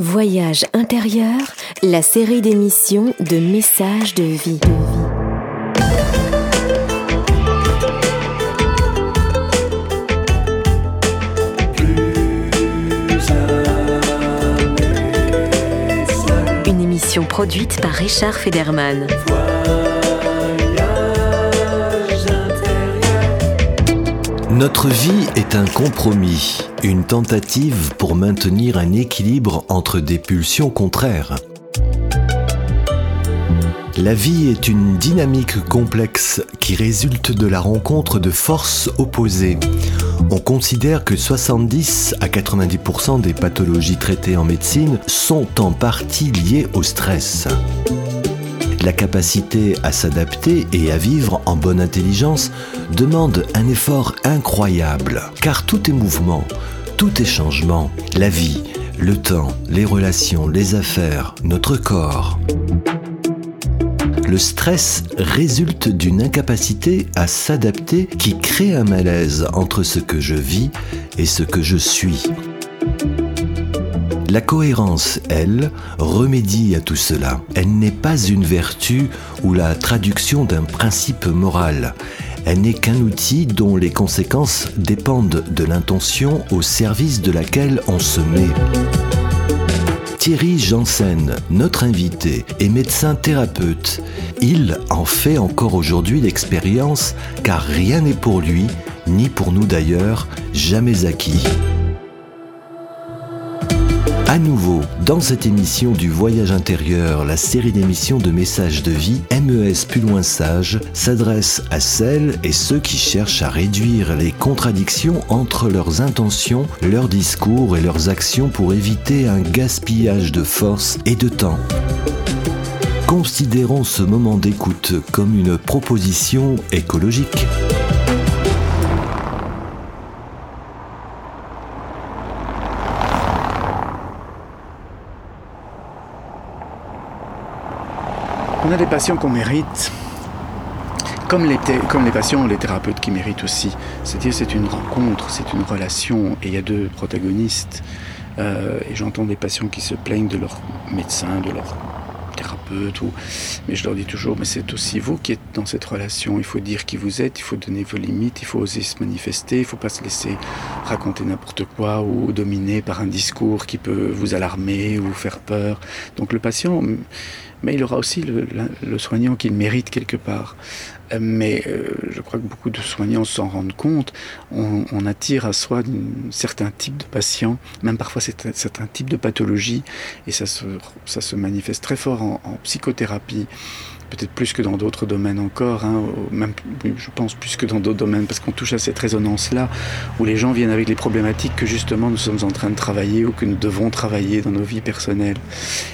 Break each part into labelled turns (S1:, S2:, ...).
S1: Voyage intérieur, la série d'émissions de messages de vie. Une émission produite par Richard Federman.
S2: Notre vie est un compromis, une tentative pour maintenir un équilibre entre des pulsions contraires. La vie est une dynamique complexe qui résulte de la rencontre de forces opposées. On considère que 70 à 90% des pathologies traitées en médecine sont en partie liées au stress. La capacité à s'adapter et à vivre en bonne intelligence demande un effort incroyable, car tout est mouvement, tout est changement, la vie, le temps, les relations, les affaires, notre corps. Le stress résulte d'une incapacité à s'adapter qui crée un malaise entre ce que je vis et ce que je suis. La cohérence, elle, remédie à tout cela. Elle n'est pas une vertu ou la traduction d'un principe moral. Elle n'est qu'un outil dont les conséquences dépendent de l'intention au service de laquelle on se met. Thierry Janssen, notre invité, est médecin thérapeute. Il en fait encore aujourd'hui l'expérience car rien n'est pour lui, ni pour nous d'ailleurs, jamais acquis. À nouveau, dans cette émission du Voyage intérieur, la série d'émissions de messages de vie, MES plus loin sage s'adresse à celles et ceux qui cherchent à réduire les contradictions entre leurs intentions, leurs discours et leurs actions pour éviter un gaspillage de force et de temps. Considérons ce moment d'écoute comme une proposition écologique.
S3: On a des patients qu'on mérite, comme les, comme les patients, les thérapeutes qui méritent aussi. C'est-à-dire c'est une rencontre, c'est une relation, et il y a deux protagonistes. Euh, et j'entends des patients qui se plaignent de leur médecin, de leur thérapeute, ou... mais je leur dis toujours, mais c'est aussi vous qui êtes dans cette relation. Il faut dire qui vous êtes, il faut donner vos limites, il faut oser se manifester, il ne faut pas se laisser raconter n'importe quoi ou dominer par un discours qui peut vous alarmer ou faire peur. Donc le patient, mais il aura aussi le, soignant qu'il mérite quelque part. Euh, mais euh, je crois que beaucoup de soignants s'en rendent compte. On, attire à soi un certain type de patients, même parfois certains types de pathologies, et ça se, manifeste très fort en psychothérapie peut-être plus que dans d'autres domaines encore, hein, même je pense plus que dans d'autres domaines, parce qu'on touche à cette résonance-là, où les gens viennent avec les problématiques que justement nous sommes en train de travailler ou que nous devons travailler dans nos vies personnelles.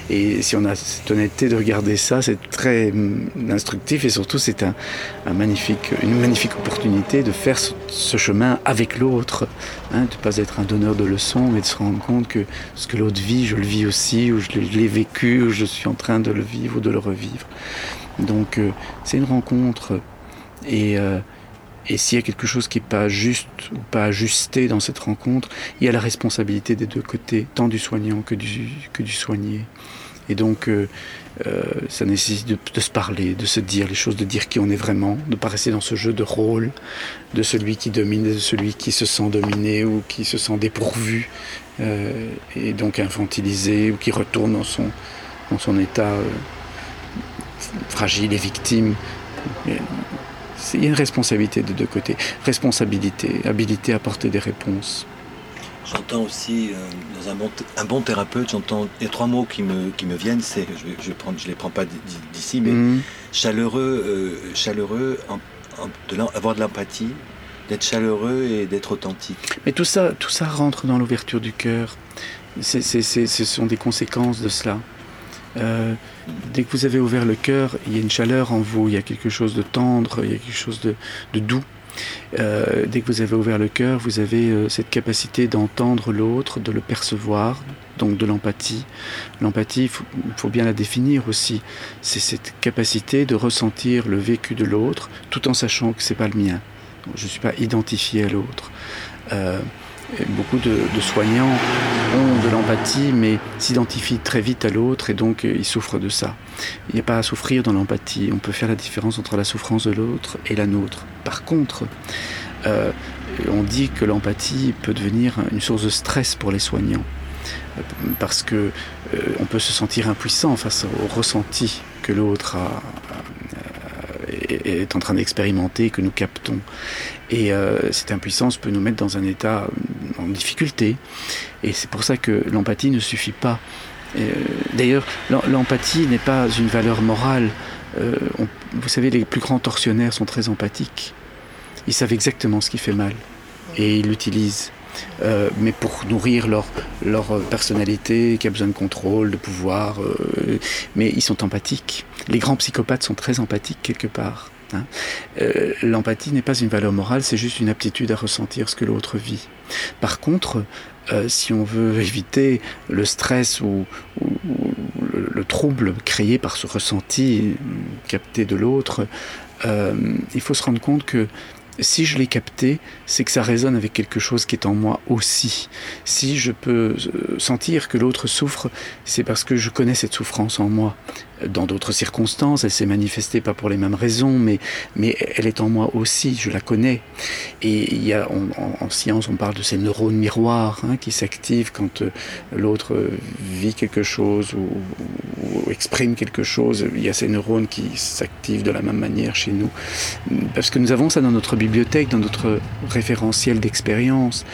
S3: Et si on a cette honnêteté de regarder ça, c'est très hum, instructif et surtout c'est un, magnifique, une magnifique opportunité de faire ce, ce chemin avec l'autre, hein, de ne pas être un donneur de leçons, mais de se rendre compte que ce que l'autre vit, je le vis aussi, ou je l'ai vécu, ou je suis en train de le vivre ou de le revivre. Donc euh, c'est une rencontre et, euh, et s'il y a quelque chose qui n'est pas juste ou pas ajusté dans cette rencontre, il y a la responsabilité des deux côtés, tant du soignant que du, soigné. Et donc euh, ça nécessite de, se parler, de se dire les choses, de dire qui on est vraiment, de ne pas rester dans ce jeu de rôle de celui qui domine et de celui qui se sent dominé ou qui se sent dépourvu et donc infantilisé ou qui retourne dans son état fragile et victime. Il y a une responsabilité de deux côtés. Responsabilité, habilité à porter des réponses.
S2: J'entends aussi, euh, dans un bon, un bon thérapeute, j'entends, a trois mots qui me, qui me viennent, c'est, je ne je je les prends pas d'ici, mais mmh. chaleureux, euh, chaleureux en, en, de avoir de l'empathie, d'être chaleureux et d'être authentique.
S3: Mais tout ça, tout ça rentre dans l'ouverture du cœur. C est, c est, ce sont des conséquences de cela. Euh, dès que vous avez ouvert le cœur, il y a une chaleur en vous, il y a quelque chose de tendre, il y a quelque chose de, doux. Euh, dès que vous avez ouvert le cœur, vous avez euh, cette capacité d'entendre l'autre, de le percevoir, donc de l'empathie. L'empathie, il faut, bien la définir aussi. C'est cette capacité de ressentir le vécu de l'autre, tout en sachant que c'est pas le mien. Je ne suis pas identifié à l'autre. Euh, beaucoup de, soignants ont de l'empathie, mais s'identifient très vite à l'autre et donc ils souffrent de ça. Il n'y a pas à souffrir dans l'empathie. On peut faire la différence entre la souffrance de l'autre et la nôtre. Par contre, euh, on dit que l'empathie peut devenir une source de stress pour les soignants parce que euh, on peut se sentir impuissant face au ressenti que l'autre a, est en train d'expérimenter, que nous captons. Et euh, cette impuissance peut nous mettre dans un état en difficulté. Et c'est pour ça que l'empathie ne suffit pas. D'ailleurs, l'empathie n'est pas une valeur morale. vous savez, les plus grands tortionnaires sont très empathiques. Ils savent exactement ce qui fait mal et ils l'utilisent. Euh, mais pour nourrir leur, leur personnalité qui a besoin de contrôle, de pouvoir. Euh, mais ils sont empathiques. Les grands psychopathes sont très empathiques quelque part. Hein. Euh, l'empathie n'est pas une valeur morale, c'est juste une aptitude à ressentir ce que l'autre vit. Par contre, si on veut éviter le stress ou, le, trouble créé par ce ressenti capté de l'autre, il faut se rendre compte que si je l'ai capté, c'est que ça résonne avec quelque chose qui est en moi aussi. Si je peux euh, sentir que l'autre souffre, c'est parce que je connais cette souffrance en moi dans d'autres circonstances, elle s'est manifestée pas pour les mêmes raisons, mais, mais elle est en moi aussi, je la connais. Et il y a, en, science, on parle de ces neurones miroirs hein, qui s'activent quand euh, l'autre vit quelque chose ou, exprime quelque chose. Il y a ces neurones qui s'activent de la même manière chez nous. Parce que nous avons ça dans notre bibliothèque, dans notre référentiel d'expérience.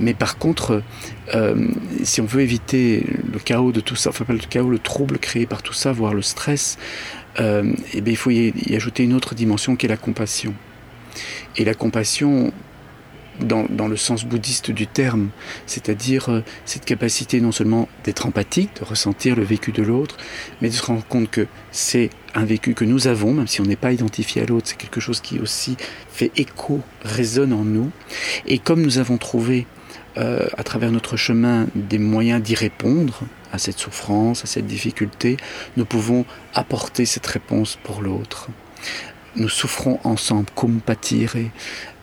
S3: Mais par contre, euh, si on veut éviter le chaos de tout ça, enfin pas le chaos, le trouble créé par tout ça, voire le stress, euh, eh bien, il faut y, ajouter une autre dimension qui est la compassion. Et la compassion, dans, dans le sens bouddhiste du terme, c'est-à-dire euh, cette capacité non seulement d'être empathique, de ressentir le vécu de l'autre, mais de se rendre compte que c'est un vécu que nous avons, même si on n'est pas identifié à l'autre, c'est quelque chose qui aussi fait écho, résonne en nous. Et comme nous avons trouvé euh, à travers notre chemin des moyens d'y répondre à cette souffrance, à cette difficulté, nous pouvons apporter cette réponse pour l'autre. Nous souffrons ensemble, compatire,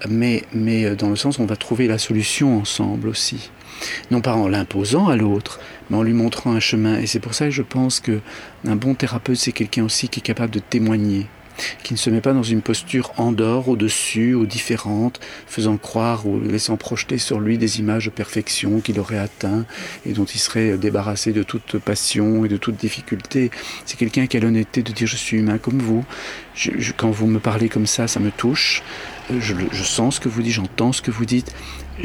S3: mais, mais euh, dans le sens où on va trouver la solution ensemble aussi. Non pas en l'imposant à l'autre, mais en lui montrant un chemin. Et c'est pour ça que je pense que un bon thérapeute, c'est quelqu'un aussi qui est capable de témoigner, qui ne se met pas dans une posture en dehors, au-dessus, ou différente, faisant croire ou laissant projeter sur lui des images de perfection qu'il aurait atteint et dont il serait débarrassé de toute passion et de toute difficulté. C'est quelqu'un qui a l'honnêteté de dire je suis humain comme vous. quand vous me parlez comme ça, ça me touche. Je, sens ce que vous dites, j'entends ce que vous dites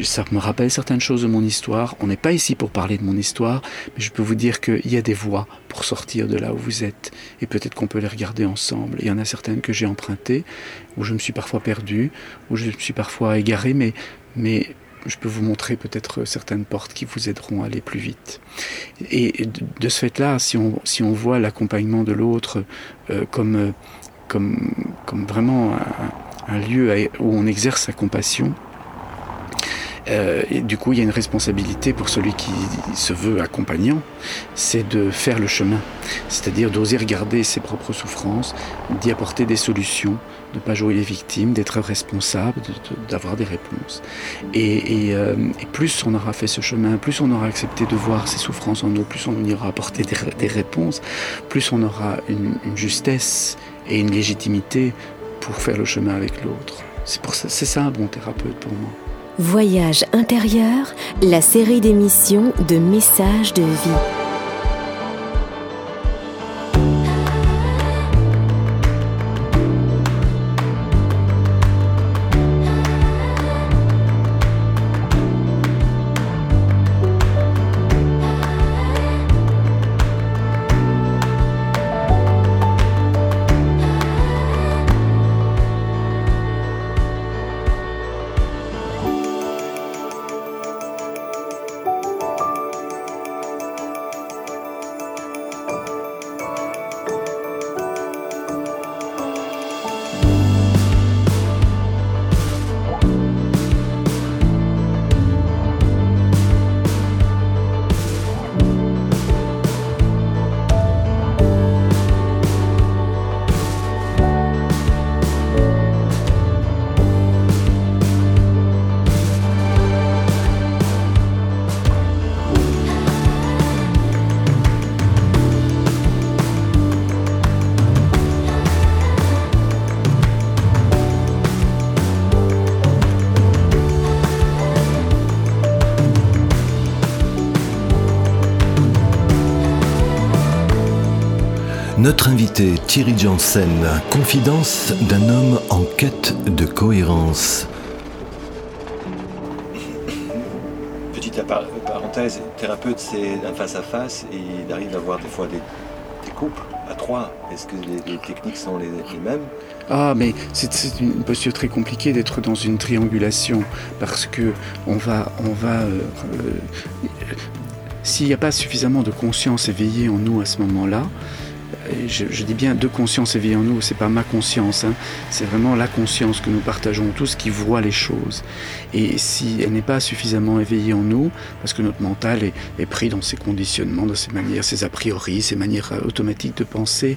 S3: ça me rappelle certaines choses de mon histoire. On n'est pas ici pour parler de mon histoire, mais je peux vous dire qu'il y a des voies pour sortir de là où vous êtes. Et peut-être qu'on peut les regarder ensemble. Il y en a certaines que j'ai empruntées, où je me suis parfois perdu, où je me suis parfois égaré, mais, je peux vous montrer peut-être certaines portes qui vous aideront à aller plus vite. Et de ce fait-là, si on, voit l'accompagnement de l'autre euh, comme, comme, comme vraiment un, un lieu où on exerce sa compassion, euh, et du coup, il y a une responsabilité pour celui qui se veut accompagnant, c'est de faire le chemin, c'est-à-dire d'oser regarder ses propres souffrances, d'y apporter des solutions, de ne pas jouer les victimes, d'être responsable, d'avoir des réponses. Et, euh, et, plus on aura fait ce chemin, plus on aura accepté de voir ses souffrances en nous, plus on ira apporter des, des réponses, plus on aura une justesse et une légitimité pour faire le chemin avec l'autre. C'est ça un bon thérapeute pour moi.
S1: Voyage intérieur, la série d'émissions de messages de vie.
S2: Notre invité Thierry Janssen, confidence d'un homme en quête de cohérence.
S4: Petite parenthèse, thérapeute c'est un face à face et il arrive à voir des fois des, couples à trois. Est-ce que les, techniques sont les, mêmes?
S3: Ah, mais c'est une posture très compliquée d'être dans une triangulation parce que on va, on va euh, euh, s'il n'y a pas suffisamment de conscience éveillée en nous à ce moment-là, je, dis bien de conscience éveillée en nous, c'est pas ma conscience, hein. c'est vraiment la conscience que nous partageons tous qui voit les choses. Et si elle n'est pas suffisamment éveillée en nous, parce que notre mental est, pris dans ses conditionnements, dans ses manières, ses a priori, ses manières euh, automatiques de penser,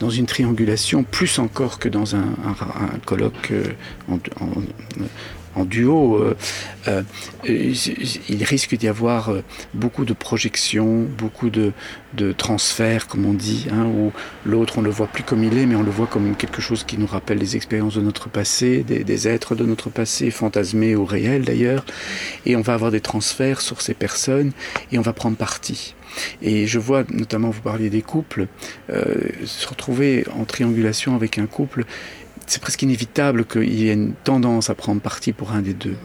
S3: dans une triangulation, plus encore que dans un, colloque euh, en, en duo, euh, euh, il risque d'y avoir euh, beaucoup de projections, beaucoup de, transferts, comme on dit, hein, où l'autre, on le voit plus comme il est, mais on le voit comme quelque chose qui nous rappelle les expériences de notre passé, des, êtres de notre passé, fantasmés ou réels d'ailleurs, et on va avoir des transferts sur ces personnes, et on va prendre parti. Et je vois, notamment, vous parliez des couples, se retrouver en triangulation avec un couple c'est presque inévitable qu'il y ait une tendance à prendre parti pour un des deux.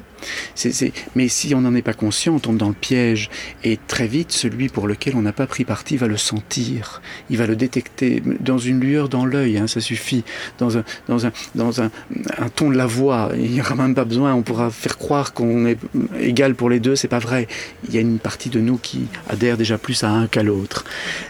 S3: Mais si on n'en est pas conscient, on tombe dans le piège. Et très vite, celui pour lequel on n'a pas pris parti va le sentir. Il va le détecter dans une lueur dans l'œil, hein, ça suffit. Dans, un, un, ton de la voix. Il n'y aura même pas besoin. On pourra faire croire qu'on est égal pour les deux. C'est pas vrai. Il y a une partie de nous qui adhère déjà plus à un qu'à l'autre.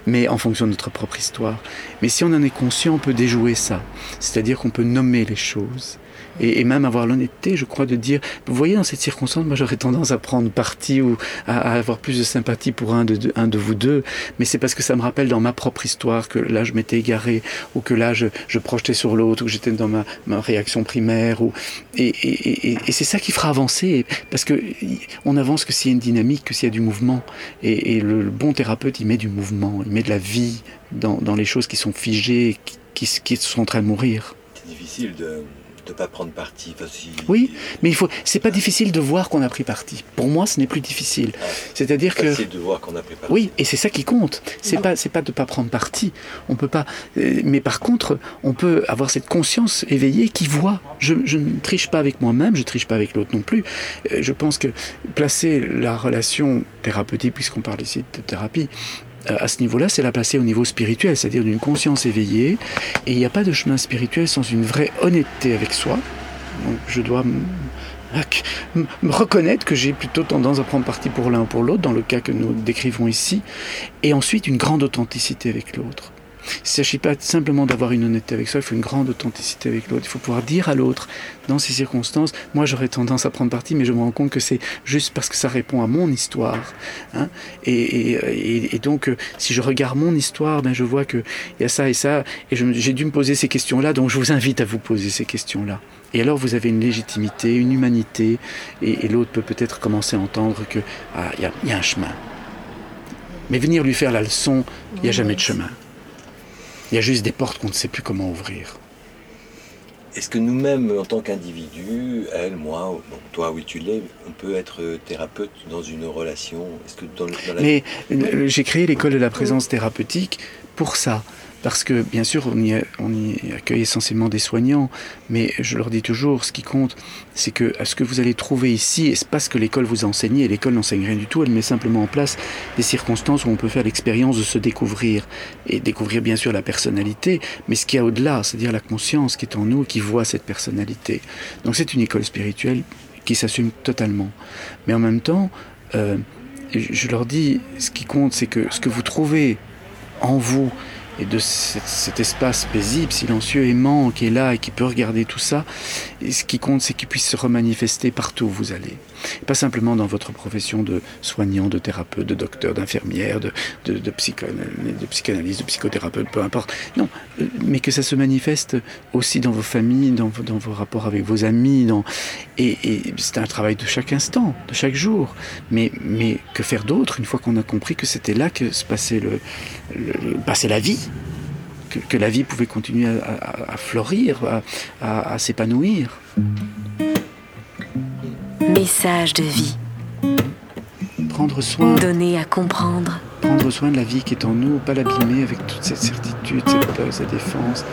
S3: Mais en fonction de notre propre histoire. Mais si on en est conscient, on peut déjouer ça. C'est-à-dire qu'on peut nommer les choses et, même avoir l'honnêteté, je crois, de dire, vous voyez, dans cette circonstance, moi j'aurais tendance à prendre parti ou à, avoir plus de sympathie pour un de, vous deux, mais c'est parce que ça me rappelle dans ma propre histoire que là je m'étais égaré, ou que là je, je projetais sur l'autre, ou que j'étais dans ma, réaction primaire, et, c'est ça qui fera avancer, parce que on avance que s'il y a une dynamique, que s'il y a du mouvement, et, le, bon thérapeute, il met du mouvement, il met de la vie dans, les choses qui sont figées, qui sont en train de mourir.
S4: C'est difficile de de pas prendre parti.
S3: Oui, mais il faut. C'est pas difficile de voir qu'on a pris parti. Pour moi, ce n'est plus difficile. C'est-à-dire que.
S4: Facile de voir qu'on a pris parti.
S3: Oui, et c'est ça qui compte. C'est pas, c'est pas de pas prendre parti. On peut pas. Euh, mais par contre, on peut avoir cette conscience éveillée qui voit. Je, je ne triche pas avec moi-même, je triche pas avec l'autre non plus. Euh, je pense que placer la relation thérapeutique, puisqu'on parle ici de thérapie, à ce niveau-là, c'est la placer au niveau spirituel, c'est-à-dire d'une conscience éveillée. Et il n'y a pas de chemin spirituel sans une vraie honnêteté avec soi. Donc je dois me reconnaître que j'ai plutôt tendance à prendre parti pour l'un ou pour l'autre, dans le cas que nous décrivons ici, et ensuite une grande authenticité avec l'autre. Il ne s'agit pas simplement d'avoir une honnêteté avec soi, il faut une grande authenticité avec l'autre. Il faut pouvoir dire à l'autre, dans ces circonstances, moi j'aurais tendance à prendre parti, mais je me rends compte que c'est juste parce que ça répond à mon histoire. Hein. Et, donc, euh, si je regarde mon histoire, ben, je vois qu'il y a ça et ça, et j'ai dû me poser ces questions-là, donc je vous invite à vous poser ces questions-là. Et alors vous avez une légitimité, une humanité, et, l'autre peut peut-être commencer à entendre qu'il ah, y, y a un chemin. Mais venir lui faire la leçon, il n'y a jamais de chemin. Il y a juste des portes qu'on ne sait plus comment ouvrir.
S4: Est-ce que nous-mêmes, en tant qu'individus, elle, moi, toi, oui, tu l'es, on peut être thérapeute dans une relation? Est-ce que dans,
S3: Mais euh, j'ai créé l'école de la présence thérapeutique pour ça parce que bien sûr on y, accueille essentiellement des soignants, mais je leur dis toujours, ce qui compte, c'est que ce que vous allez trouver ici, et c'est pas ce que l'école vous enseigne, et l'école n'enseigne rien du tout, elle met simplement en place des circonstances où on peut faire l'expérience de se découvrir, et découvrir bien sûr la personnalité, mais ce qu'il y a au-delà, c'est-à-dire la conscience qui est en nous, qui voit cette personnalité. Donc c'est une école spirituelle qui s'assume totalement. Mais en même temps, euh, je leur dis, ce qui compte, c'est que ce que vous trouvez en vous, et de cet, espace paisible, silencieux, aimant qui est là et qui peut regarder tout ça. Et ce qui compte, c'est qu'il puisse se remanifester partout où vous allez. Pas simplement dans votre profession de soignant, de thérapeute, de docteur, d'infirmière, de, psychanalyste, de psychothérapeute, peu importe. Non, euh, mais que ça se manifeste aussi dans vos familles, dans, vos rapports avec vos amis. Et, c'est un travail de chaque instant, de chaque jour. Mais, mais que faire d'autre une fois qu'on a compris que c'était là que se passait, le, passait la vie que, la vie pouvait continuer à, à, à s'épanouir.
S1: Message de vie.
S3: Prendre soin.
S1: Donner à comprendre.
S3: prendre soin de la vie qui est en nous, pas l'abîmer avec toute cette certitude, cette peur, cette défense.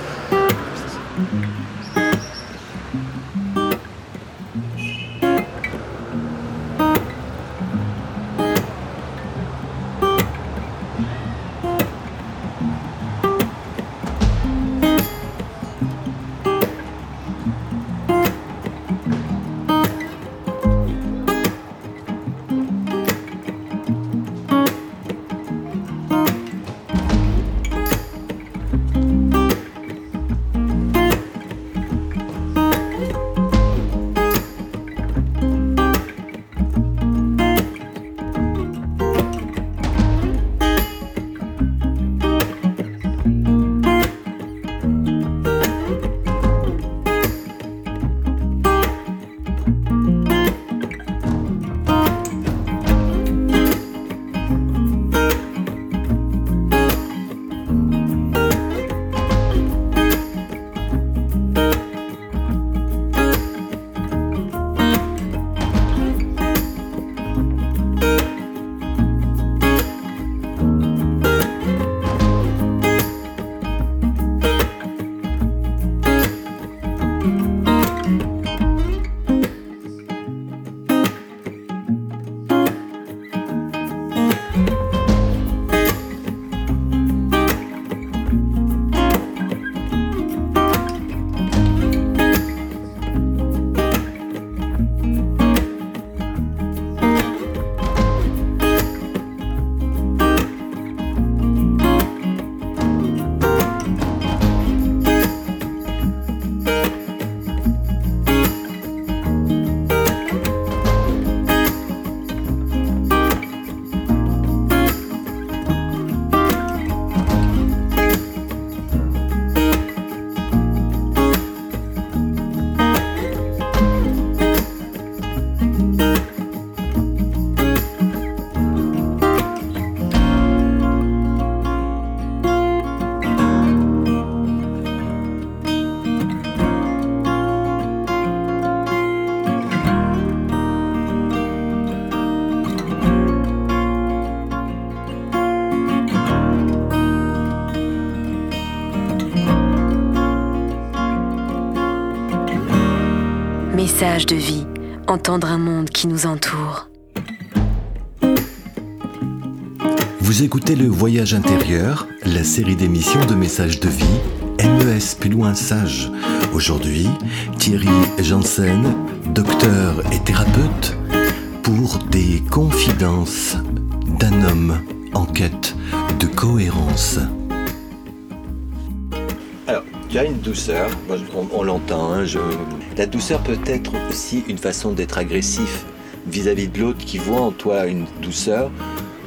S1: De vie, entendre un monde qui nous entoure.
S2: Vous écoutez Le Voyage intérieur, la série d'émissions de messages de vie, MES plus loin sage. Aujourd'hui, Thierry Janssen, docteur et thérapeute, pour des confidences d'un homme en quête de cohérence
S4: y a une douceur, on, l'entend. Hein, la douceur peut être aussi une façon d'être agressif vis-à-vis de l'autre qui voit en toi une douceur,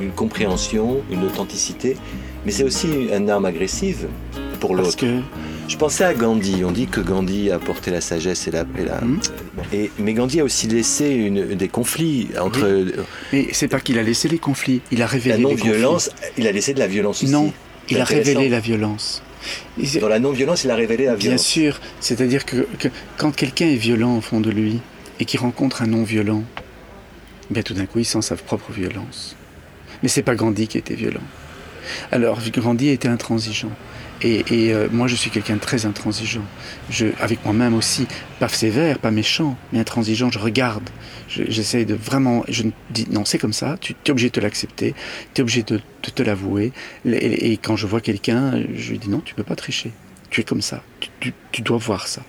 S4: une compréhension, une authenticité. Mais c'est aussi une arme agressive pour l'autre.
S3: Que...
S4: Je pensais à Gandhi. On dit que Gandhi a apporté la sagesse et la. Et
S3: hmm.
S4: et, mais Gandhi a aussi laissé une, des conflits entre.
S3: Mais c'est pas qu'il a laissé les conflits, il a révélé la
S4: non-violence. Il a laissé de la violence aussi.
S3: Non, il a révélé la violence.
S4: Dans la non-violence, il a révélé la
S3: violence. Bien sûr, c'est-à-dire que, quand quelqu'un est violent au fond de lui et qu'il rencontre un non-violent, bien tout d'un coup, il sent sa propre violence. Mais c'est pas Gandhi qui était violent. Alors, Gandhi était intransigeant. Et, euh, moi, je suis quelqu'un de très intransigeant. Je, avec moi-même aussi, pas sévère, pas méchant, mais intransigeant. Je regarde. J'essaie de vraiment. Je dis non, c'est comme ça. Tu es obligé de l'accepter. Tu es obligé de, te l'avouer. Et, quand je vois quelqu'un, je lui dis non, tu peux pas tricher. Tu es comme ça. Tu, dois voir ça.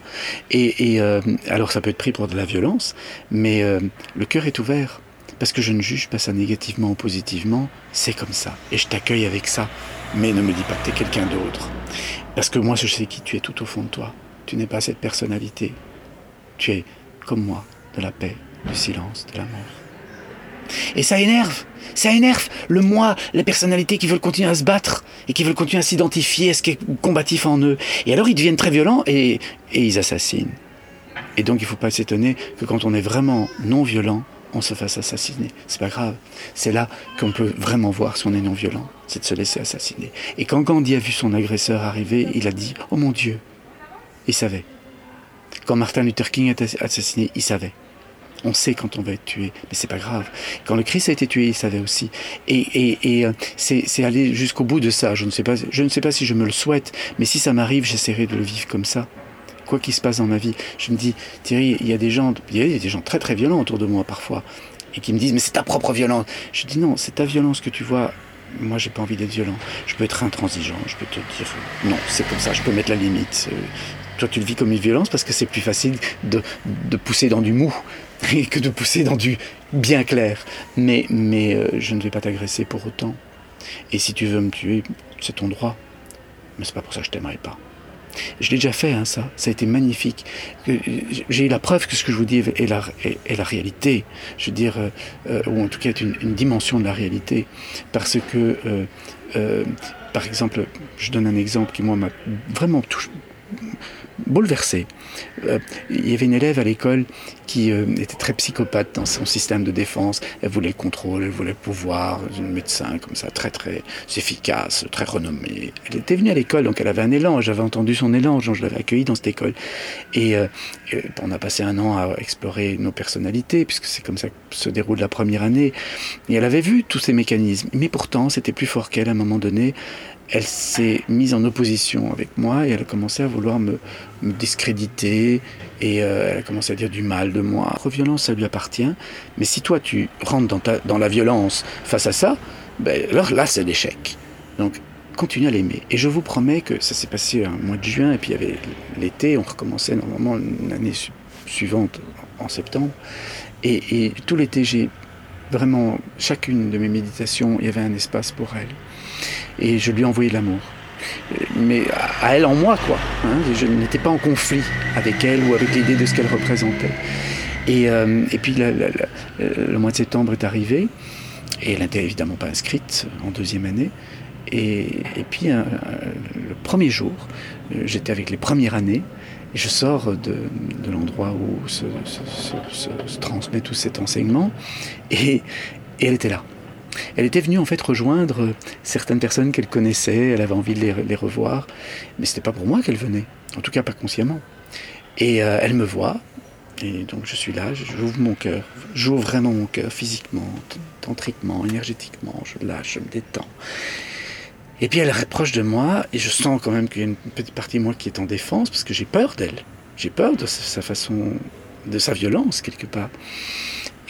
S3: Et, euh, alors, ça peut être pris pour de la violence, mais euh, le cœur est ouvert parce que je ne juge pas ça négativement ou positivement, c'est comme ça. Et je t'accueille avec ça. Mais ne me dis pas que tu es quelqu'un d'autre. Parce que moi, je sais qui tu es tout au fond de toi. Tu n'es pas cette personnalité. Tu es, comme moi, de la paix, du silence, de l'amour. Et ça énerve, ça énerve le moi, les personnalités qui veulent continuer à se battre et qui veulent continuer à s'identifier à ce qui est combatif en eux. Et alors ils deviennent très violents et, et ils assassinent. Et donc il ne faut pas s'étonner que quand on est vraiment non violent, on se fasse assassiner. C'est pas grave. C'est là qu'on peut vraiment voir si on est non violent, c'est de se laisser assassiner. Et quand Gandhi a vu son agresseur arriver, il a dit Oh mon Dieu Il savait. Quand Martin Luther King a été assassiné, il savait. On sait quand on va être tué, mais c'est pas grave. Quand le Christ a été tué, il savait aussi. Et, et, euh, c'est aller jusqu'au bout de ça. Je ne, sais pas, je ne sais pas si je me le souhaite, mais si ça m'arrive, j'essaierai de le vivre comme ça. Quoi qu'il se passe dans ma vie, je me dis, Thierry, il y a des gens, il y a des gens très très violents autour de moi parfois, et qui me disent, mais c'est ta propre violence. Je dis non, c'est ta violence que tu vois moi j'ai pas envie d'être violent. Je peux être intransigeant, je peux te dire non, c'est comme ça, je peux mettre la limite. Euh, toi tu le vis comme une violence parce que c'est plus facile de, de, pousser dans du mou que de pousser dans du bien clair. Mais, mais euh, je ne vais pas t'agresser pour autant. Et si tu veux me tuer, c'est ton droit. Mais c'est pas pour ça que je t'aimerais pas. Je l'ai déjà fait, hein, ça. Ça a été magnifique. J'ai eu la preuve que ce que je vous dis est la, réalité. Je veux dire, euh, euh, ou en tout cas est une, dimension de la réalité. Parce que, euh, par exemple, je donne un exemple qui, moi, m'a vraiment bouleversé. Euh, il y avait une élève à l'école qui euh, était très psychopathe dans son système de défense. Elle voulait le contrôle, elle voulait le pouvoir, une médecin comme ça, très très efficace, très renommée. Elle était venue à l'école, donc elle avait un élan. J'avais entendu son élan, je l'avais accueillie dans cette école. Et euh, on a passé un an à explorer nos personnalités, puisque c'est comme ça que se déroule la première année. Et elle avait vu tous ces mécanismes. Mais pourtant, c'était plus fort qu'elle à un moment donné elle s'est mise en opposition avec moi et elle a commencé à vouloir me, discréditer et euh, elle a commencé à dire du mal de moi. La violence, ça lui appartient, mais si toi tu rentres dans la violence face à ça, ben, alors là c'est l'échec. Donc continue à l'aimer. Et je vous promets que ça s'est passé un mois de juin et puis il y avait l'été, on recommençait normalement l'année suivante en septembre. Et, et tout l'été, j'ai vraiment, chacune de mes méditations, il y avait un espace pour elle et je lui ai envoyé de l'amour. Mais à elle en moi, quoi. Hein. je n'étais pas en conflit avec elle ou avec l'idée de ce qu'elle représentait. Et, euh, et puis le mois de septembre est arrivé, et elle n'était évidemment pas inscrite en deuxième année. Et, et puis le premier jour, j'étais avec les premières années, et je sors de, de l'endroit où se, transmet tout cet enseignement, et elle était là. Elle était venue en fait rejoindre certaines personnes qu'elle connaissait, elle avait envie de les, revoir, mais c'était pas pour moi qu'elle venait, en tout cas pas consciemment. Et euh, elle me voit, et donc je suis là, j'ouvre mon cœur, j'ouvre vraiment mon cœur physiquement, tantriquement, énergétiquement, je lâche, je me détends. Et puis elle rapproche de moi, et je sens quand même qu'il y a une petite partie de moi qui est en défense, parce que j'ai peur d'elle. J'ai peur de sa façon, de sa violence quelque part.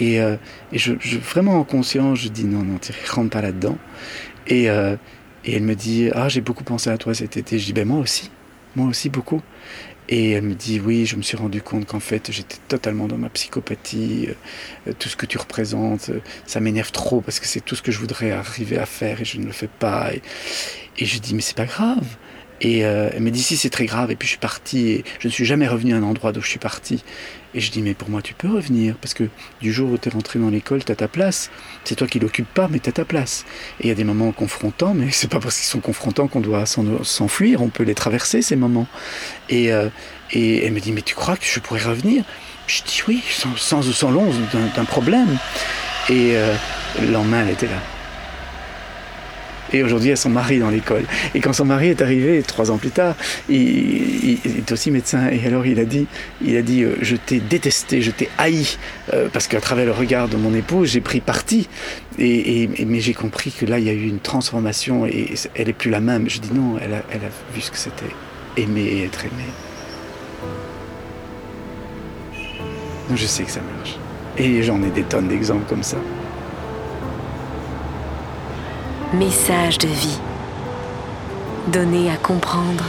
S3: Et, euh, je, vraiment en conscience, je dis non, non, tu rentre pas là-dedans. Et, euh, et elle me dit, ah, j'ai beaucoup pensé à toi cet été. Je dis, ben moi aussi, moi aussi beaucoup. Et elle me dit, oui, je me suis rendu compte qu'en fait, j'étais totalement dans ma psychopathie. Euh, tout ce que tu représentes, ça m'énerve trop parce que c'est tout ce que je voudrais arriver à faire et je ne le fais pas. Et, et je dis, mais c'est pas grave. Et euh, elle me dit si c'est très grave. Et puis je suis parti et je ne suis jamais revenu à un endroit d'où je suis parti. Et je dis mais pour moi tu peux revenir parce que du jour où tu es rentré dans l'école, tu as ta place. C'est toi qui l'occupes pas, mais tu as ta place. Et il y a des moments confrontants, mais c'est pas parce qu'ils sont confrontants qu'on doit s'enfuir. On peut les traverser ces moments. Et, euh, et elle me dit mais tu crois que je pourrais revenir? Je dis oui, sans, sans, sans long d'un problème. Et euh, le lendemain, elle était là. Et aujourd'hui, elle son mari dans l'école. Et quand son mari est arrivé, trois ans plus tard, il, est aussi médecin. Et alors, il a dit, il a dit euh, Je t'ai détesté, je t'ai haï, euh, parce qu'à travers le regard de mon épouse, j'ai pris parti. Et, mais j'ai compris que là, il y a eu une transformation et elle est plus la même. Je dis non, elle a, elle a vu ce que c'était aimer et être aimé. Donc je sais que ça marche. Et j'en ai des tonnes d'exemples comme ça.
S1: Message de vie. Donné à comprendre.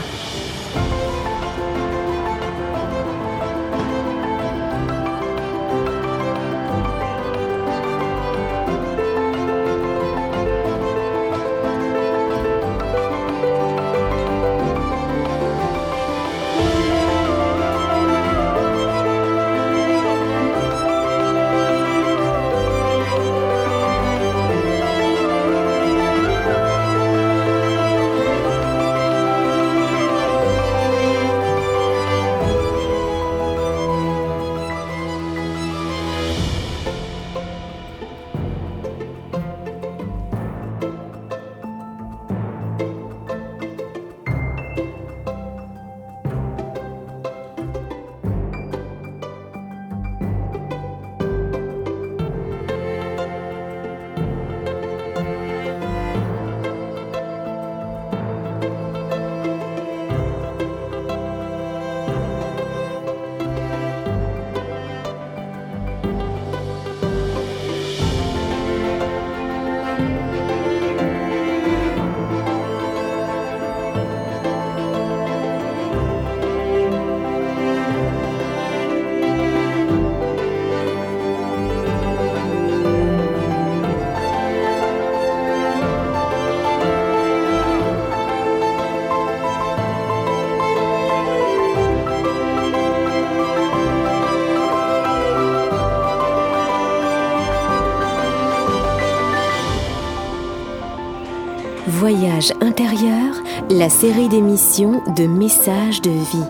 S1: Voyage intérieur, la série d'émissions de messages de vie.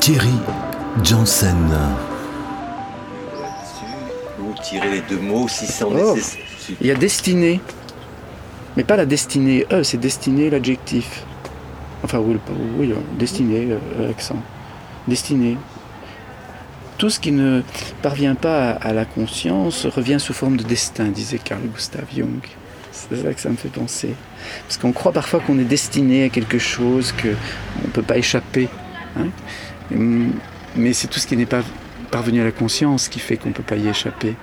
S2: Thierry Janssen.
S4: Ou tirer les deux mots si c'est
S3: Oh.
S4: nécessaire.
S3: Il y a destinée, mais pas la destinée. E, c'est destinée l'adjectif. Enfin, oui, oui, euh, destinée, euh, accent. Destinée. Tout ce qui ne parvient pas à, la conscience revient sous forme de destin, disait Carl Gustav Jung. C'est ça que ça me fait penser. Parce qu'on croit parfois qu'on est destiné à quelque chose, qu'on ne peut pas échapper. hein. Mais c'est tout ce qui n'est pas parvenu à la conscience qui fait qu'on ne peut pas y échapper.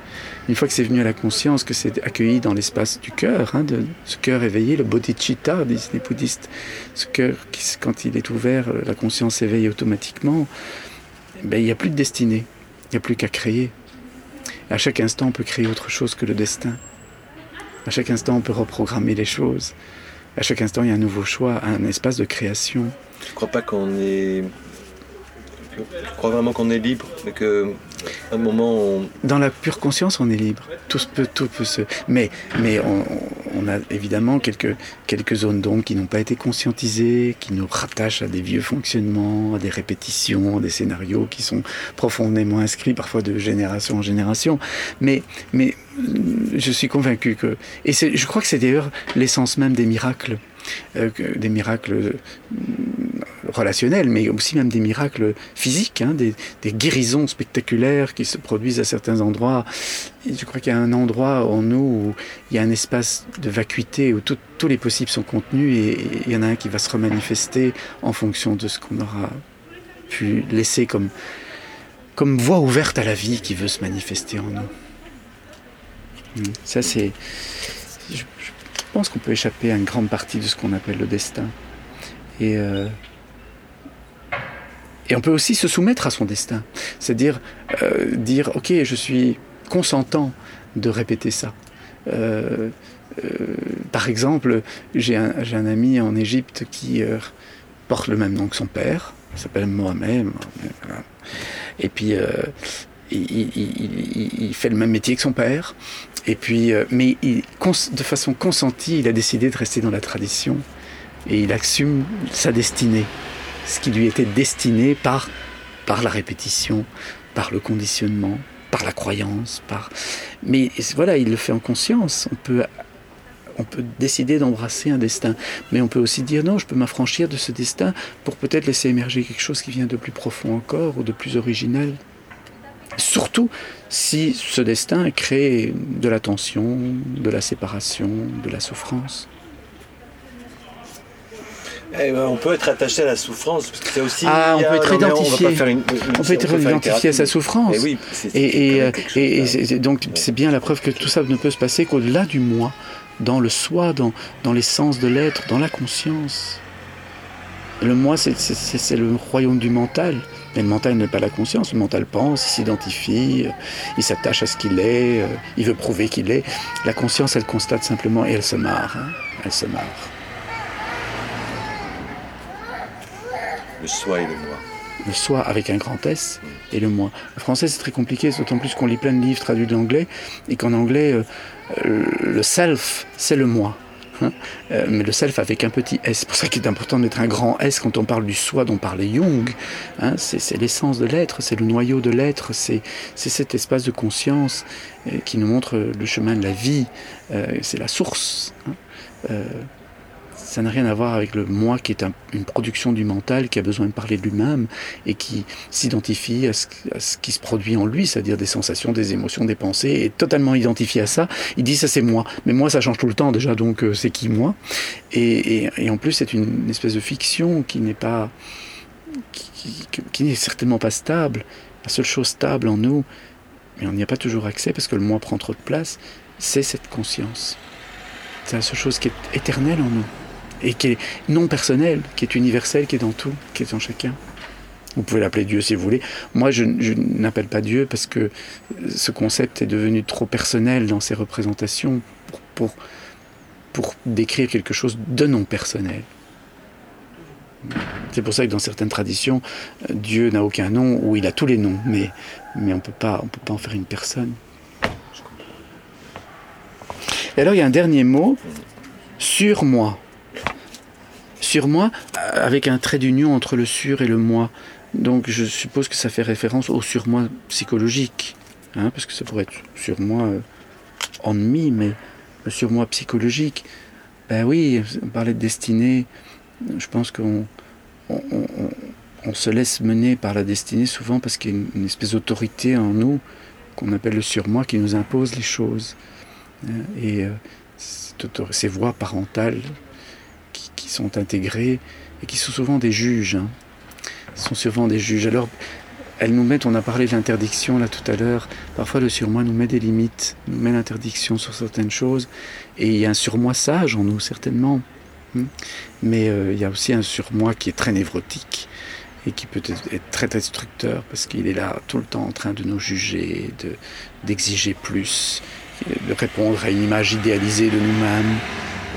S3: Une fois que c'est venu à la conscience, que c'est accueilli dans l'espace du cœur, hein, de ce cœur éveillé, le bodhicitta, disent les bouddhistes, ce cœur qui, quand il est ouvert, la conscience s'éveille automatiquement, ben, il n'y a plus de destinée, il n'y a plus qu'à créer. À chaque instant, on peut créer autre chose que le destin. À chaque instant, on peut reprogrammer les choses. À chaque instant, il y a un nouveau choix, un espace de création.
S4: Je crois pas qu'on est. Je crois vraiment qu'on est libre, mais que
S3: Dans la pure conscience, on est libre. Tout peut, tout peut se. Mais, mais on, on a évidemment quelques, quelques zones d'ombre qui n'ont pas été conscientisées, qui nous rattachent à des vieux fonctionnements, à des répétitions, à des scénarios qui sont profondément inscrits, parfois de génération en génération. Mais, mais euh, je suis convaincu que. Et je crois que c'est d'ailleurs l'essence même des miracles. Euh, des miracles euh, relationnels, mais aussi même des miracles physiques, hein, des, guérisons spectaculaires qui se produisent à certains endroits. Je crois qu'il y a un endroit en nous où il y a un espace de vacuité où tous les possibles sont contenus et, et il y en a un qui va se remanifester en fonction de ce qu'on aura pu laisser comme, comme voie ouverte à la vie qui veut se manifester en nous. Mm. Ça, c'est. Je, pense qu'on peut échapper à une grande partie de ce qu'on appelle le destin. Et. euh, et on peut aussi se soumettre à son destin. C'est-à-dire euh, dire, ok, je suis consentant de répéter ça. Euh, par exemple, j'ai un, un ami en Égypte qui porte le même nom que son père, il s'appelle Mohamed. Et puis, il, fait le même métier que son père. Et puis, euh, mais de façon consentie, il a décidé de rester dans la tradition et il assume sa destinée, ce qui lui était destiné par, par la répétition, par le conditionnement, par la croyance, par. Mais voilà, il le fait en conscience. On peut, on peut décider d'embrasser un destin, mais on peut aussi dire non, je peux m'affranchir de ce destin pour peut-être laisser émerger quelque chose qui vient de plus profond encore ou de plus original. Surtout si ce destin crée de la tension, de la séparation, de la souffrance.
S4: Eh ben, on peut être attaché à la souffrance, parce que c'est aussi.
S3: Ah, on peut être identifié.
S4: On,
S3: peut être identifié à sa souffrance.
S4: Eh oui,
S3: Et, euh, et- et c'est- donc c'est bien la preuve que tout ça ne peut se passer qu'au-delà du moi, dans le soi, dans, dans l'essence de l'être, dans la conscience. Le moi, c'est le royaume du mental. Mais le mental n'est pas la conscience. Le mental pense, il s'identifie, euh, il s'attache à ce qu'il est, euh, il veut prouver qu'il est. La conscience, elle constate simplement et elle se marre. hein. Elle se marre.
S4: Le soi et le moi.
S3: le soi avec un grand S et le moi. Le français c'est très compliqué, d'autant plus qu'on lit plein de livres traduits de l'anglais et qu'en anglais euh, le self c'est le moi. Hein. Euh, mais le self avec un petit S. C'est pour ça qu'il est important de mettre un grand S quand on parle du soi dont parlait Jung. hein. c'est l'essence de l'être, c'est le noyau de l'être, c'est c'est cet espace de conscience euh, qui nous montre le chemin de la vie. Euh, c'est la source. hein. Ça n'a rien à voir avec le moi qui est un- une production du mental qui a besoin de parler de lui-même et qui s'identifie à ce, qui se produit en lui, c'est-à-dire des sensations, des émotions, des pensées, et totalement identifié à ça. Il dit ça c'est moi, mais moi ça change tout le temps déjà, donc euh, c'est qui moi? Et, en plus c'est une, espèce de fiction qui n'est pas, qui n'est certainement pas stable. La seule chose stable en nous, mais on n'y a pas toujours accès parce que le moi prend trop de place, c'est cette conscience. C'est la seule chose qui est éternelle en nous et qui est non personnelle, qui est universelle, qui est dans tout, qui est en chacun. Vous pouvez l'appeler Dieu si vous voulez. Moi, je, n'appelle pas Dieu parce que ce concept est devenu trop personnel dans ses représentations pour, pour, pour décrire quelque chose de non personnel. C'est pour ça que dans certaines traditions, Dieu n'a aucun nom ou il a tous les noms, mais, mais on ne peut pas en faire une personne. Et alors il y a un dernier mot, sur moi. Sur moi, avec un trait d'union entre le sur et le moi. Donc je suppose que ça fait référence au surmoi psychologique, hein, parce que ça pourrait être surmoi euh, ennemi, mais le surmoi psychologique. Ben oui, on parlait de destinée. Je pense qu'on on, se laisse mener par la destinée souvent parce qu'il y a une, espèce d'autorité en nous qu'on appelle le surmoi qui nous impose les choses. Hein, et euh, ces voix parentales sont intégrées et qui sont souvent des juges. Hein, sont souvent des juges. Alors, elles nous mettent, on a parlé de l'interdiction là tout à l'heure, parfois le surmoi nous met des limites, nous met l'interdiction sur certaines choses, et il y a un surmoi sage en nous, certainement. Hein. Mais euh, il y a aussi un surmoi qui est très névrotique et qui peut être très destructeur parce qu'il est là tout le temps en train de nous juger, d'exiger plus, de répondre à une image idéalisée de nous-mêmes.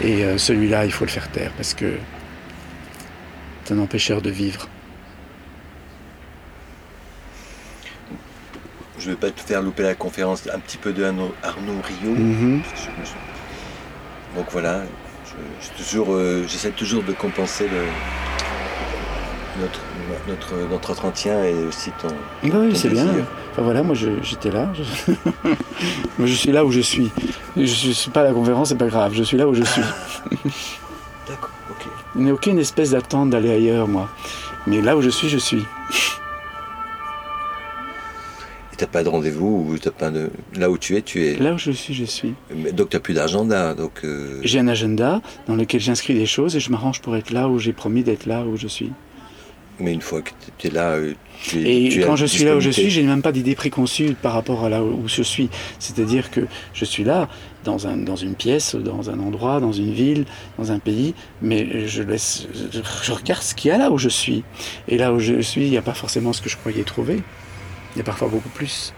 S3: Et euh, celui-là, il faut le faire taire parce que c'est un empêcheur de vivre.
S4: Je ne vais pas te faire louper la conférence un petit peu de Arnaud, Rio.
S3: Mm-hmm.
S4: Donc voilà, euh, j'essaie toujours, de compenser notre, notre, notre entretien et aussi ton.
S3: Oui, c'est bien. Enfin voilà, moi j'étais là. moi je suis là où je suis. Je ne suis pas à la conférence, c'est pas grave, je suis là où je suis.
S4: D'accord, ok.
S3: Il n'y a aucune espèce d'attente d'aller ailleurs, moi. Mais là où je suis, je suis.
S4: Tu n'as pas de rendez-vous ou pas de... Là où tu es, tu es.
S3: Là où je suis, je suis.
S4: donc tu n'as plus d'agenda. Donc euh,
S3: J'ai un agenda dans lequel j'inscris des choses et je m'arrange pour être là où j'ai promis d'être là où je suis.
S4: Mais une fois que tu es là, euh, tu
S3: es, Et quand je suis là où je suis, j'ai même pas d'idée préconçue par rapport à là où je suis. C'est-à-dire que je suis là, dans, un, dans une pièce, dans un endroit, dans une ville, dans un pays, mais je laisse, je regarde ce qu'il y a là où je suis. Et là où je suis, il n'y a pas forcément ce que je croyais trouver. Il y a parfois beaucoup plus.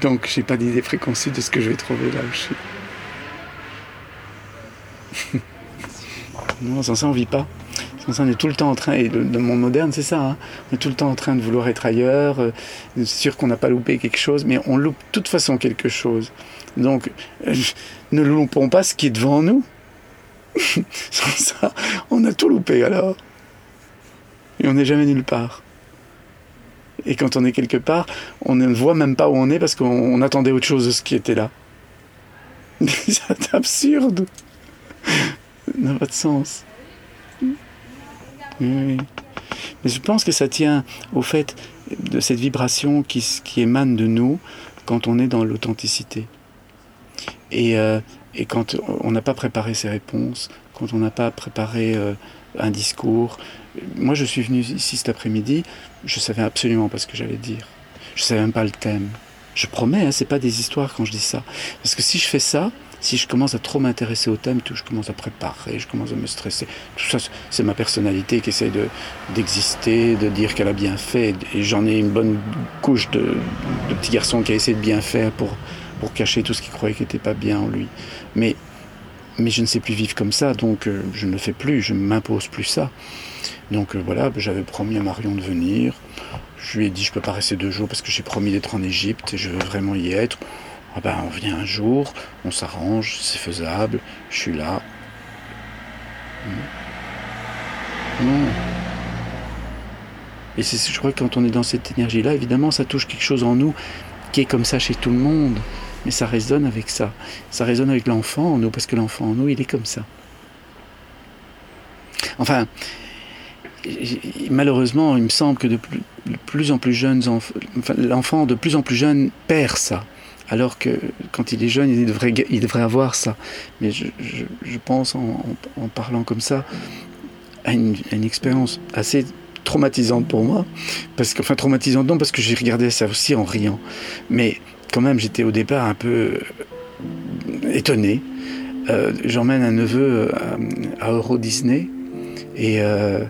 S3: Donc j'ai pas d'idée préconçue de ce que je vais trouver là où je suis. non, sans ça on vit pas. Sans ça on est tout le temps en train, et le, monde moderne c'est ça, hein. on est tout le temps en train de vouloir être ailleurs, euh, sûr qu'on n'a pas loupé quelque chose, mais on loupe de toute façon quelque chose. Donc euh, ne loupons pas ce qui est devant nous. sans ça, on a tout loupé alors et on n'est jamais nulle part. Et quand on est quelque part, on ne voit même pas où on est parce qu'on attendait autre chose de ce qui était là. C'est absurde. N'a pas de sens. Mais je pense que ça tient au fait de cette vibration qui, émane de nous quand on est dans l'authenticité. Et, euh, et, quand on n'a pas préparé ses réponses, quand on n'a pas préparé euh, un discours, moi, je suis venu ici cet après-midi, je savais absolument pas ce que j'allais dire. Je savais même pas le thème. Je promets, hein, c'est pas des histoires quand je dis ça. Parce que si je fais ça, si je commence à trop m'intéresser au thème, tout, je commence à préparer, je commence à me stresser. Tout ça, c'est ma personnalité qui essaie de, d'exister, de dire qu'elle a bien fait. Et j'en ai une bonne couche de, de petits garçons qui a essayé de bien faire pour, pour cacher tout ce qu'il croyait qui n'était pas bien en lui. Mais, mais je ne sais plus vivre comme ça, donc euh, je ne le fais plus, je ne m'impose plus ça. Donc euh, voilà, j'avais promis à Marion de venir. Je lui ai dit je peux pas rester deux jours parce que j'ai promis d'être en Égypte et je veux vraiment y être. Ben, on vient un jour, on s'arrange, c'est faisable, je suis là. Hmm. Non. Et je crois que quand on est dans cette énergie-là, évidemment, ça touche quelque chose en nous qui est comme ça chez tout le monde. Mais ça résonne avec ça. Ça résonne avec l'enfant en nous, parce que l'enfant en nous, il est comme ça. Enfin, malheureusement, il me semble que de plus, en plus jeunes l'enfant de plus en plus jeune perd ça. Alors que quand il est jeune, il devrait, avoir ça. Mais je, pense, en, parlant comme ça, à une, expérience assez traumatisante pour moi. Parce que, enfin, traumatisante non, parce que j'ai regardé ça aussi en riant. Mais quand même, j'étais au départ un peu étonné. Euh, j'emmène un neveu à, Euro Disney euh,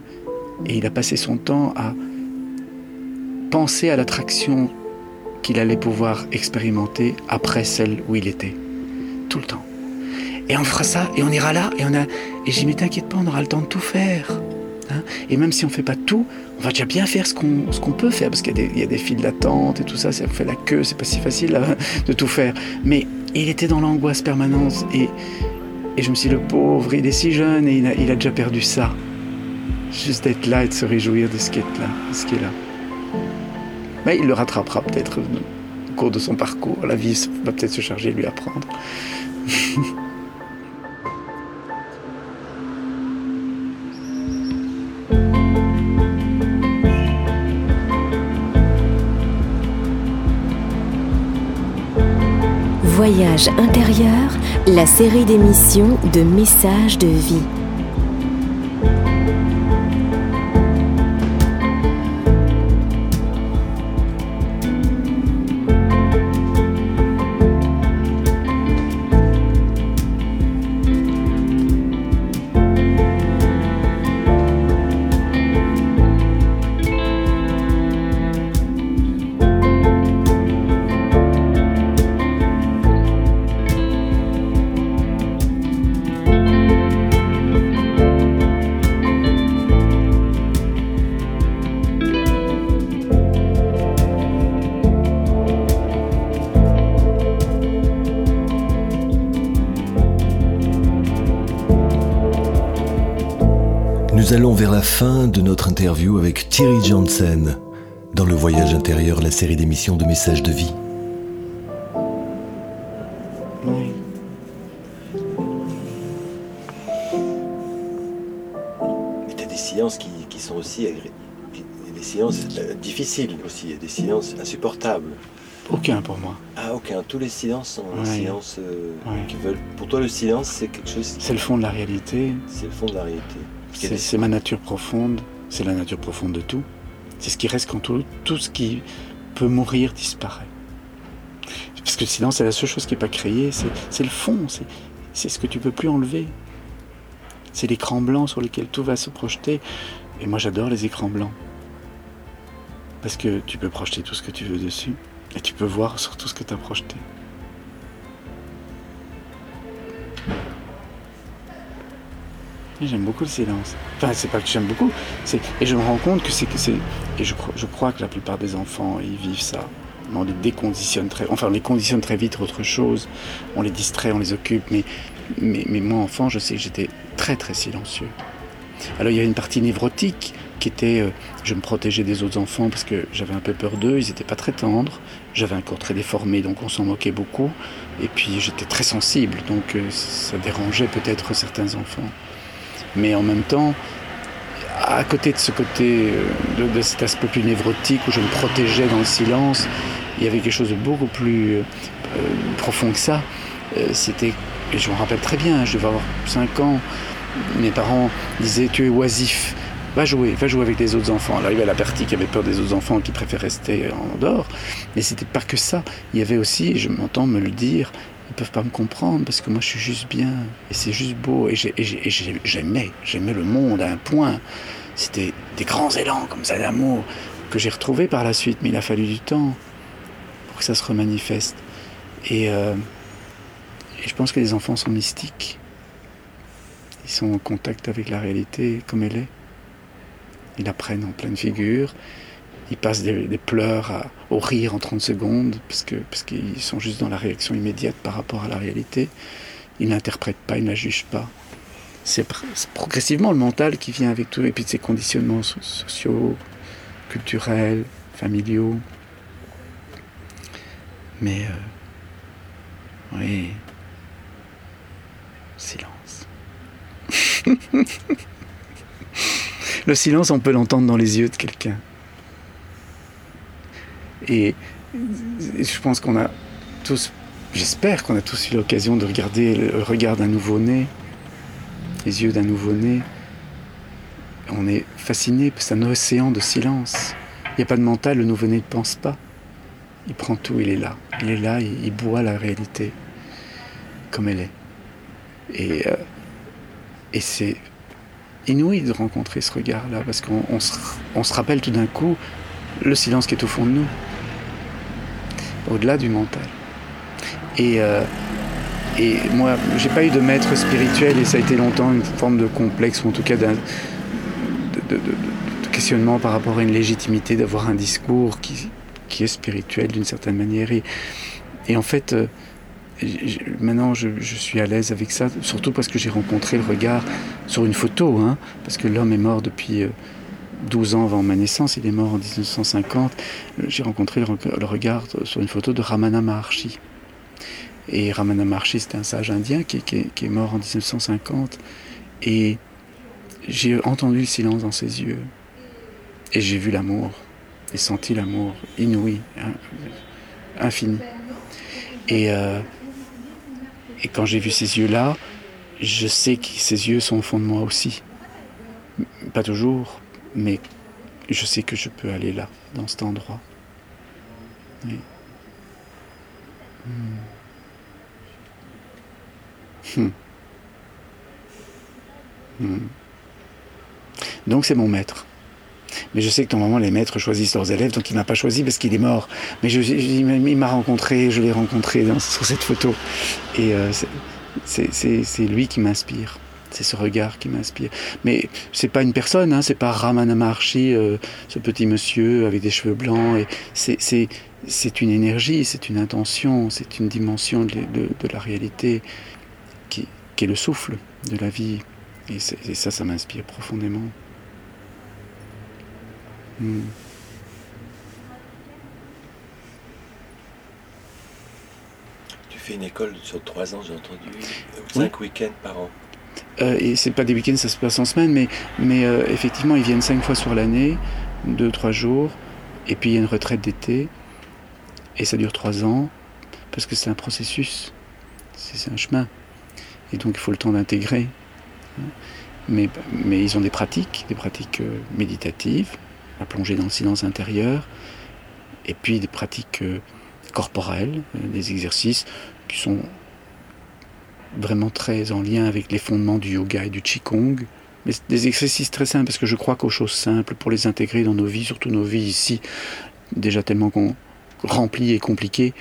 S3: et il a passé son temps à penser à l'attraction qu'il allait pouvoir expérimenter après celle où il était. Tout le temps. Et on fera ça, et on ira là, et on a. Et j'y mais t'inquiète pas, on aura le temps de tout faire. Hein? et même si on fait pas tout, on va déjà bien faire ce qu'on peut faire, parce qu'il y, a des files d'attente et tout ça, ça fait la queue, c'est pas si facile de tout faire. Mais il était dans l'angoisse permanente, et, et je me suis dit, le pauvre, il est si jeune, et il a, déjà perdu ça. Juste d'être là et de se réjouir de ce qui est là. ce qui est là. Mais il le rattrapera peut-être au cours de son parcours. La vie va peut-être se charger de lui apprendre.
S1: Voyage intérieur, la série d'émissions de messages de vie.
S2: Fin de notre interview avec Thierry Janssen dans le voyage intérieur, la série d'émissions de messages de vie.
S3: Oui.
S4: Mais tu as des silences qui, qui sont aussi agré- des silences euh, difficiles aussi, des silences insupportables.
S3: Aucun pour moi.
S4: Ah aucun, tous les silences sont des
S3: Ouais.
S4: silences euh,
S3: Ouais.
S4: qui veulent. Pour toi le silence c'est quelque chose,
S3: C'est le fond de la réalité.
S4: c'est le fond de la réalité.
S3: C'est ma nature profonde. C'est la nature profonde de tout. C'est ce qui reste quand tout, ce qui peut mourir disparaît. Parce que silence, c'est la seule chose qui n'est pas créée. C'est le fond. c'est- C'est ce que tu peux plus enlever. C'est l'écran blanc sur lequel tout va se projeter. Et moi, j'adore les écrans blancs. Parce que tu peux projeter tout ce que tu veux dessus. Et tu peux voir sur tout ce que tu as projeté. J'aime beaucoup le silence. Enfin, c'est pas que j'aime beaucoup, et je me rends compte que c'est et je crois, je crois que la plupart des enfants ils vivent ça. On les déconditionne très, enfin on les conditionne très vite à autre chose. On les distrait, on les occupe. Mais mais, mais moi enfant, je sais que j'étais très très silencieux. Alors il y a une partie névrotique qui était, euh, je me protégeais des autres enfants parce que j'avais un peu peur d'eux. Ils n'étaient pas très tendres. J'avais un corps très déformé, donc on s'en moquait beaucoup. Et puis j'étais très sensible, donc euh, ça dérangeait peut-être certains enfants. Mais en même temps, à côté de ce côté, euh, de, cet aspect plus névrotique où je me protégeais dans le silence, il y avait quelque chose de beaucoup plus euh, euh, profond que ça. Euh, C'était, je me rappelle très bien, je devais avoir 5 ans, mes parents disaient Tu es oisif, va jouer, va jouer avec les autres enfants. Alors il y avait la partie qui avait peur des autres enfants, qui préférait rester en dehors, mais c'était pas que ça. Il y avait aussi, je m'entends me le dire, ils peuvent pas me comprendre parce que moi je suis juste bien et c'est juste beau et j'ai- et j'ai- et j'ai- j'aimais, j'aimais le monde à un point. C'était des grands élans comme ça d'amour que j'ai retrouvé par la suite, mais il a fallu du temps pour que ça se remanifeste. Et, euh, et je pense que les enfants sont mystiques. Ils sont en contact avec la réalité comme elle est. Ils la prennent en pleine figure. Ils passent des, pleurs au rire en 30 secondes parce que parce qu'ils sont juste dans la réaction immédiate par rapport à la réalité. Ils n'interprètent pas, ils ne la jugent pas. C'est pr- c'est progressivement le mental qui vient avec tout, et puis de ces conditionnements so- sociaux, culturels, familiaux. Mais euh, oui, silence. le silence, on peut l'entendre dans les yeux de quelqu'un. Et je pense qu'on a tous, j'espère qu'on a tous eu l'occasion de regarder le regard d'un nouveau-né, les yeux d'un nouveau-né. On est fasciné, c'est un océan de silence. Il n'y a pas de mental, le nouveau-né ne pense pas. Il prend tout, il est là. Il est là, il, boit la réalité comme elle est. Et, euh, et c'est inouï de rencontrer ce regard-là, parce qu'on on se, on se rappelle tout d'un coup le silence qui est au fond de nous, au-delà du mental. Et, euh, et moi, j'ai pas eu de maître spirituel et ça a été longtemps une forme de complexe, ou en tout cas de, questionnement par rapport à une légitimité d'avoir un discours qui, qui est spirituel d'une certaine manière. Et, et en fait, euh, maintenant je, suis à l'aise avec ça, surtout parce que j'ai rencontré le regard sur une photo, hein, parce que l'homme est mort depuis 12 euh, ans avant ma naissance, il est mort en 1950. J'ai rencontré le, regard sur une photo de Ramana Maharshi. Et Ramana Maharshi, c'est un sage indien qui, est mort en 1950. Et j'ai entendu le silence dans ses yeux. Et j'ai vu l'amour. Et senti l'amour inouï, hein, infini. Et, euh, et quand j'ai vu ces yeux-là, je sais que ces yeux sont au fond de moi aussi. Pas toujours, mais je sais que je peux aller là, dans cet endroit. Hmm. Hmm. Hmm. Donc c'est mon maître. Mais je sais que normalement les maîtres choisissent leurs élèves, donc il m'a pas choisi parce qu'il est mort. Mais je, il m'a rencontré, je l'ai rencontré sur cette photo. Et euh, c'est lui qui m'inspire. C'est ce regard qui m'inspire. Mais c'est pas une personne, hein, c'est pas Ramana Maharshi, euh, ce petit monsieur avec des cheveux blancs. Et c'est une énergie, c'est une intention, c'est une dimension de, de, la réalité qui, qui, est le souffle de la vie. Et, et ça, ça m'inspire profondément. Hmm.
S4: Tu fais une école sur trois ans, j'ai entendu, cinq week-ends par an.
S3: Euh, et c'est pas des week-ends, ça se passe en semaine, mais, mais euh, effectivement, ils viennent cinq fois sur l'année, deux, trois jours, et puis il y a une retraite d'été, et ça dure trois ans, parce que c'est un processus, c'est un chemin, et donc il faut le temps d'intégrer. Mais, mais ils ont des pratiques, des pratiques euh, méditatives, à plonger dans le silence intérieur, et puis des pratiques euh, corporelles, des exercices qui sont vraiment très en lien avec les fondements du yoga et du qigong, mais des exercices très simples, parce que je crois qu'aux choses simples, pour les intégrer dans nos vies, surtout nos vies ici, déjà tellement remplies et compliquées,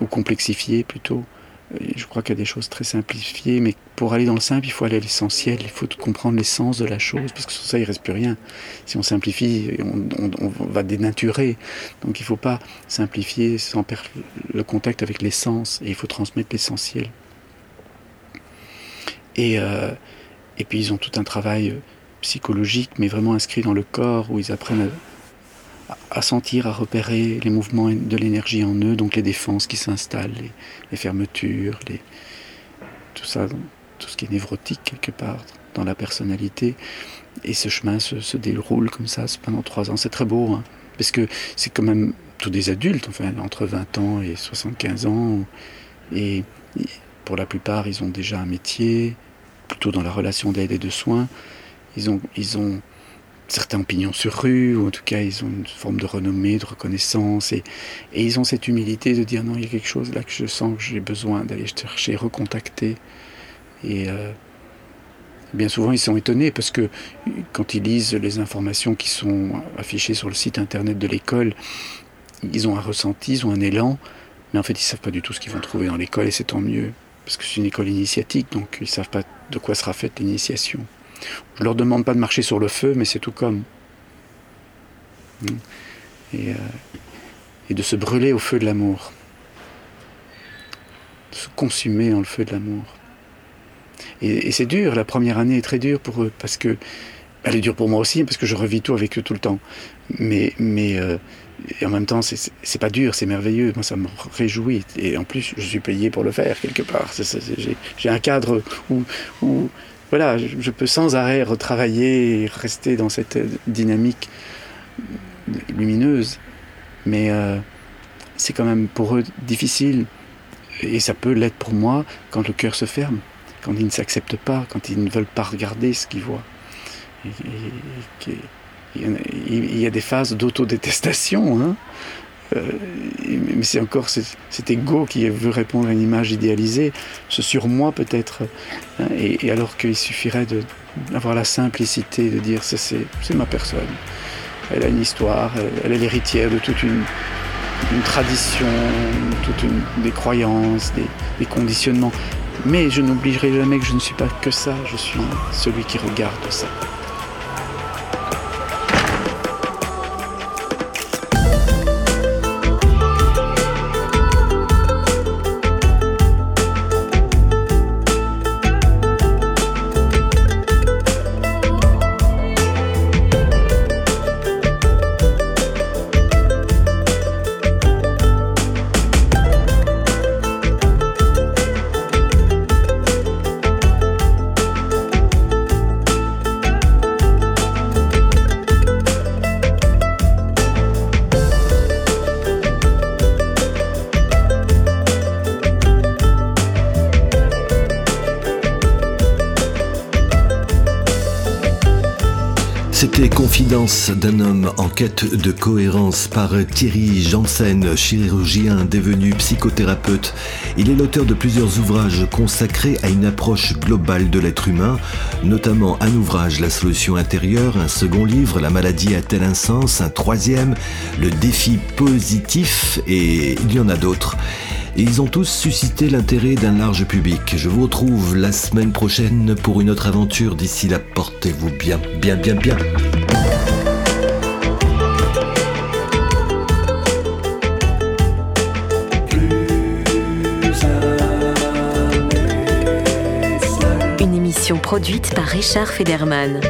S3: ou complexifiées plutôt, je crois qu'il y a des choses très simplifiées, mais pour aller dans le simple, il faut aller à l'essentiel, il faut comprendre l'essence de la chose, parce que sans ça, il ne reste plus rien. Si on simplifie, on, va dénaturer. Donc il ne faut pas simplifier sans perdre le contact avec l'essence, et il faut transmettre l'essentiel. Et, euh, et puis ils ont tout un travail psychologique, mais vraiment inscrit dans le corps, où ils apprennent à sentir, à repérer les mouvements de l'énergie en eux, donc les défenses qui s'installent, les, fermetures, tout ça, tout ce qui est névrotique quelque part dans la personnalité. Et ce chemin se, déroule comme ça pendant trois ans. C'est très beau, hein, parce que c'est quand même tous des adultes, entre 20 ans et 75 ans. Et pour la plupart, ils ont déjà un métier, plutôt dans la relation d'aide et de soins. Ils ont, ils ont certains opinions sur rue, ou en tout cas ils ont une forme de renommée, de reconnaissance, et, ils ont cette humilité de dire non, il y a quelque chose là que je sens que j'ai besoin d'aller chercher, recontacter. Et euh, bien souvent ils sont étonnés parce que quand ils lisent les informations qui sont affichées sur le site internet de l'école, ils ont un ressenti, ils ont un élan, mais en fait ils ne savent pas du tout ce qu'ils vont trouver dans l'école, et c'est tant mieux, parce que c'est une école initiatique, donc ils ne savent pas de quoi sera faite l'initiation. Je leur demande pas de marcher sur le feu, mais c'est tout comme. Hmm. Euh, et, de se brûler au feu de l'amour. De se consumer dans le feu de l'amour. Et, c'est dur, la première année est très dure pour eux, parce que. Elle est dure pour moi aussi, parce que je revis tout avec eux tout le temps. Mais, euh, en même temps, c'est pas dur, c'est merveilleux. Moi, ça me réjouit. Et en plus, je suis payé pour le faire, quelque part. J'ai un cadre où, voilà, je peux sans arrêt retravailler et rester dans cette dynamique lumineuse. Mais euh, c'est quand même pour eux difficile, et ça peut l'être pour moi, quand le cœur se ferme, quand ils ne s'acceptent pas, quand ils ne veulent pas regarder ce qu'ils voient. Il y a des phases d'autodétestation, hein, euh, mais c'est encore cet, ego qui veut répondre à une image idéalisée, ce surmoi peut-être. Hein, et, alors qu'il suffirait d'avoir la simplicité de dire c'est ma personne. Elle a une histoire, elle, est l'héritière de toute une, tradition, toute une, des croyances, des, conditionnements. Mais je n'oublierai jamais que je ne suis pas que ça, je suis celui qui regarde ça.
S2: Confidence d'un homme en quête de cohérence par Thierry Janssen, chirurgien devenu psychothérapeute. Il est l'auteur de plusieurs ouvrages consacrés à une approche globale de l'être humain, notamment un ouvrage La solution intérieure, un second livre La maladie a-t-elle un sens, un troisième Le défi positif et il y en a d'autres ils ont tous suscité l'intérêt d'un large public. Je vous retrouve la semaine prochaine pour une autre aventure. D'ici là, portez-vous bien, bien, bien, bien.
S1: Produite par Richard Federman.